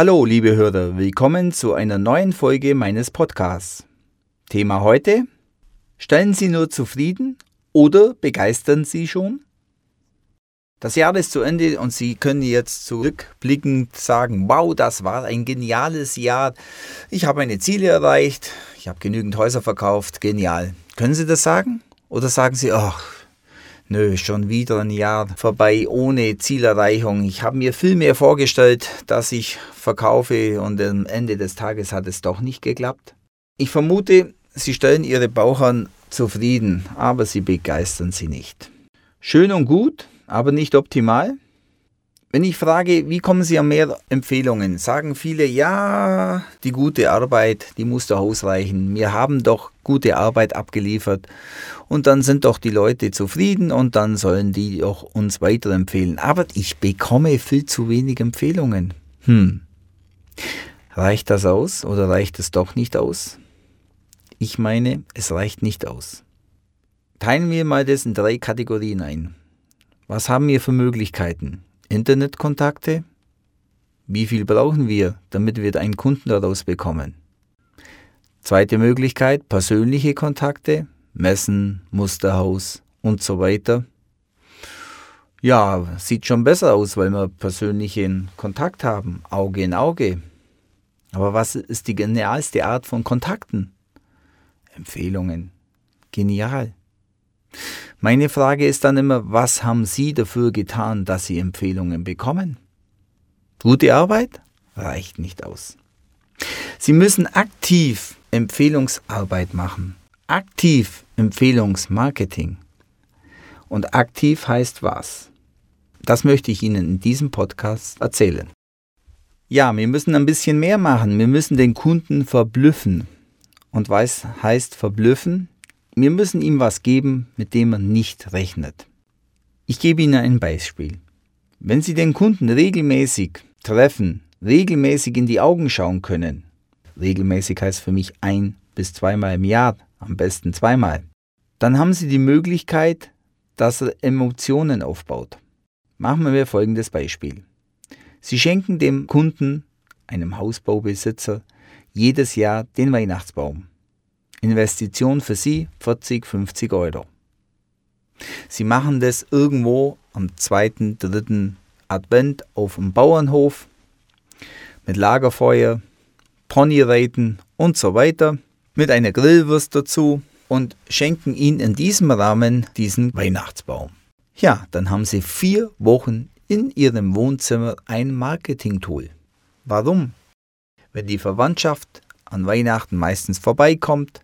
Hallo, liebe Hörer, willkommen zu einer neuen Folge meines Podcasts. Thema heute: Stellen Sie nur zufrieden oder begeistern Sie schon? Das Jahr ist zu Ende und Sie können jetzt zurückblickend sagen, wow, das war ein geniales Jahr. Ich habe meine Ziele erreicht, ich habe genügend Häuser verkauft, genial. Können Sie das sagen? Oder sagen Sie, ach, nö, schon wieder ein Jahr vorbei ohne Zielerreichung. Ich habe mir viel mehr vorgestellt, dass ich verkaufe und am Ende des Tages hat es doch nicht geklappt. Ich vermute, Sie stellen Ihre Bauchern zufrieden, aber Sie begeistern sie nicht. Schön und gut, aber nicht optimal? Wenn ich frage, wie kommen Sie an mehr Empfehlungen, sagen viele, ja, die gute Arbeit, die muss doch ausreichen. Wir haben doch gute Arbeit abgeliefert und dann sind doch die Leute zufrieden und dann sollen die auch uns weiterempfehlen. Aber ich bekomme viel zu wenig Empfehlungen. Hm. Reicht das aus oder reicht es doch nicht aus? Ich meine, es reicht nicht aus. Teilen wir mal das in drei Kategorien ein. Was haben wir für Möglichkeiten? Internetkontakte? Wie viel brauchen wir, damit wir einen Kunden daraus bekommen? Zweite Möglichkeit, persönliche Kontakte, Messen, Musterhaus und so weiter. Ja, sieht schon besser aus, weil wir persönlichen Kontakt haben, Auge in Auge. Aber was ist die genialste Art von Kontakten? Empfehlungen. Genial. Meine Frage ist dann immer, was haben Sie dafür getan, dass Sie Empfehlungen bekommen? Gute Arbeit reicht nicht aus. Sie müssen aktiv Empfehlungsarbeit machen, aktiv Empfehlungsmarketing. Und aktiv heißt was? Das möchte ich Ihnen in diesem Podcast erzählen. Ja, wir müssen ein bisschen mehr machen. Wir müssen den Kunden verblüffen. Und was heißt verblüffen? Wir müssen ihm was geben, mit dem er nicht rechnet. Ich gebe Ihnen ein Beispiel. Wenn Sie den Kunden regelmäßig treffen, regelmäßig in die Augen schauen können, regelmäßig heißt für mich ein bis zweimal im Jahr, am besten zweimal, dann haben Sie die Möglichkeit, dass er Emotionen aufbaut. Machen wir folgendes Beispiel. Sie schenken dem Kunden, einem Hausbaubesitzer, jedes Jahr den Weihnachtsbaum. Investition für Sie 40, 50 Euro. Sie machen das irgendwo am zweiten, dritten Advent auf dem Bauernhof mit Lagerfeuer, Ponyreiten und so weiter, mit einer Grillwurst dazu und schenken ihn in diesem Rahmen diesen Weihnachtsbaum. Ja, dann haben Sie vier Wochen in Ihrem Wohnzimmer ein Marketing-Tool. Warum? Wenn die Verwandtschaft an Weihnachten meistens vorbeikommt,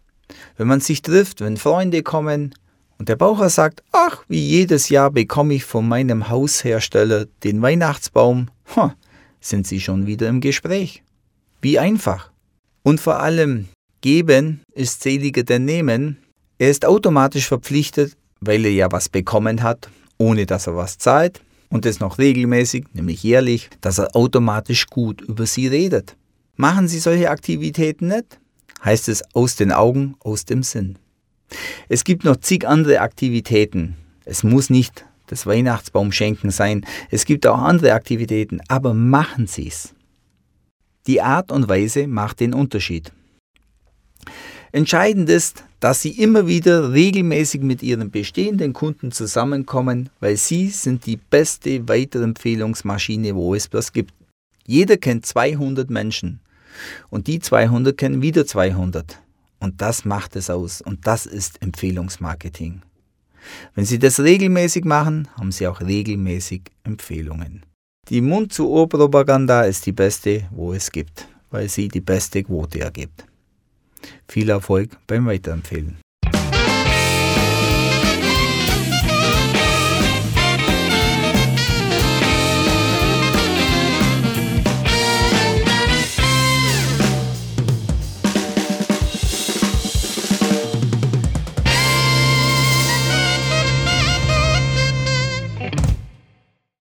wenn man sich trifft, wenn Freunde kommen und der Baucher sagt, ach, wie jedes Jahr bekomme ich von meinem Haushersteller den Weihnachtsbaum, ha, sind sie schon wieder im Gespräch. Wie einfach. Und vor allem, geben ist seliger denn nehmen. Er ist automatisch verpflichtet, weil er ja was bekommen hat, ohne dass er was zahlt und das noch regelmäßig, nämlich jährlich, dass er automatisch gut über sie redet. Machen Sie solche Aktivitäten nicht? Heißt es aus den Augen, aus dem Sinn. Es gibt noch zig andere Aktivitäten. Es muss nicht das Weihnachtsbaumschenken sein. Es gibt auch andere Aktivitäten, aber machen Sie es. Die Art und Weise macht den Unterschied. Entscheidend ist, dass Sie immer wieder regelmäßig mit Ihren bestehenden Kunden zusammenkommen, weil Sie sind die beste Weiterempfehlungsmaschine, wo es was gibt. Jeder kennt 200 Menschen. Und die 200 kennen wieder 200. Und das macht es aus. Und das ist Empfehlungsmarketing. Wenn Sie das regelmäßig machen, haben Sie auch regelmäßig Empfehlungen. Die Mund-zu-Ohr-Propaganda ist die beste, wo es gibt, weil sie die beste Quote ergibt. Viel Erfolg beim Weiterempfehlen.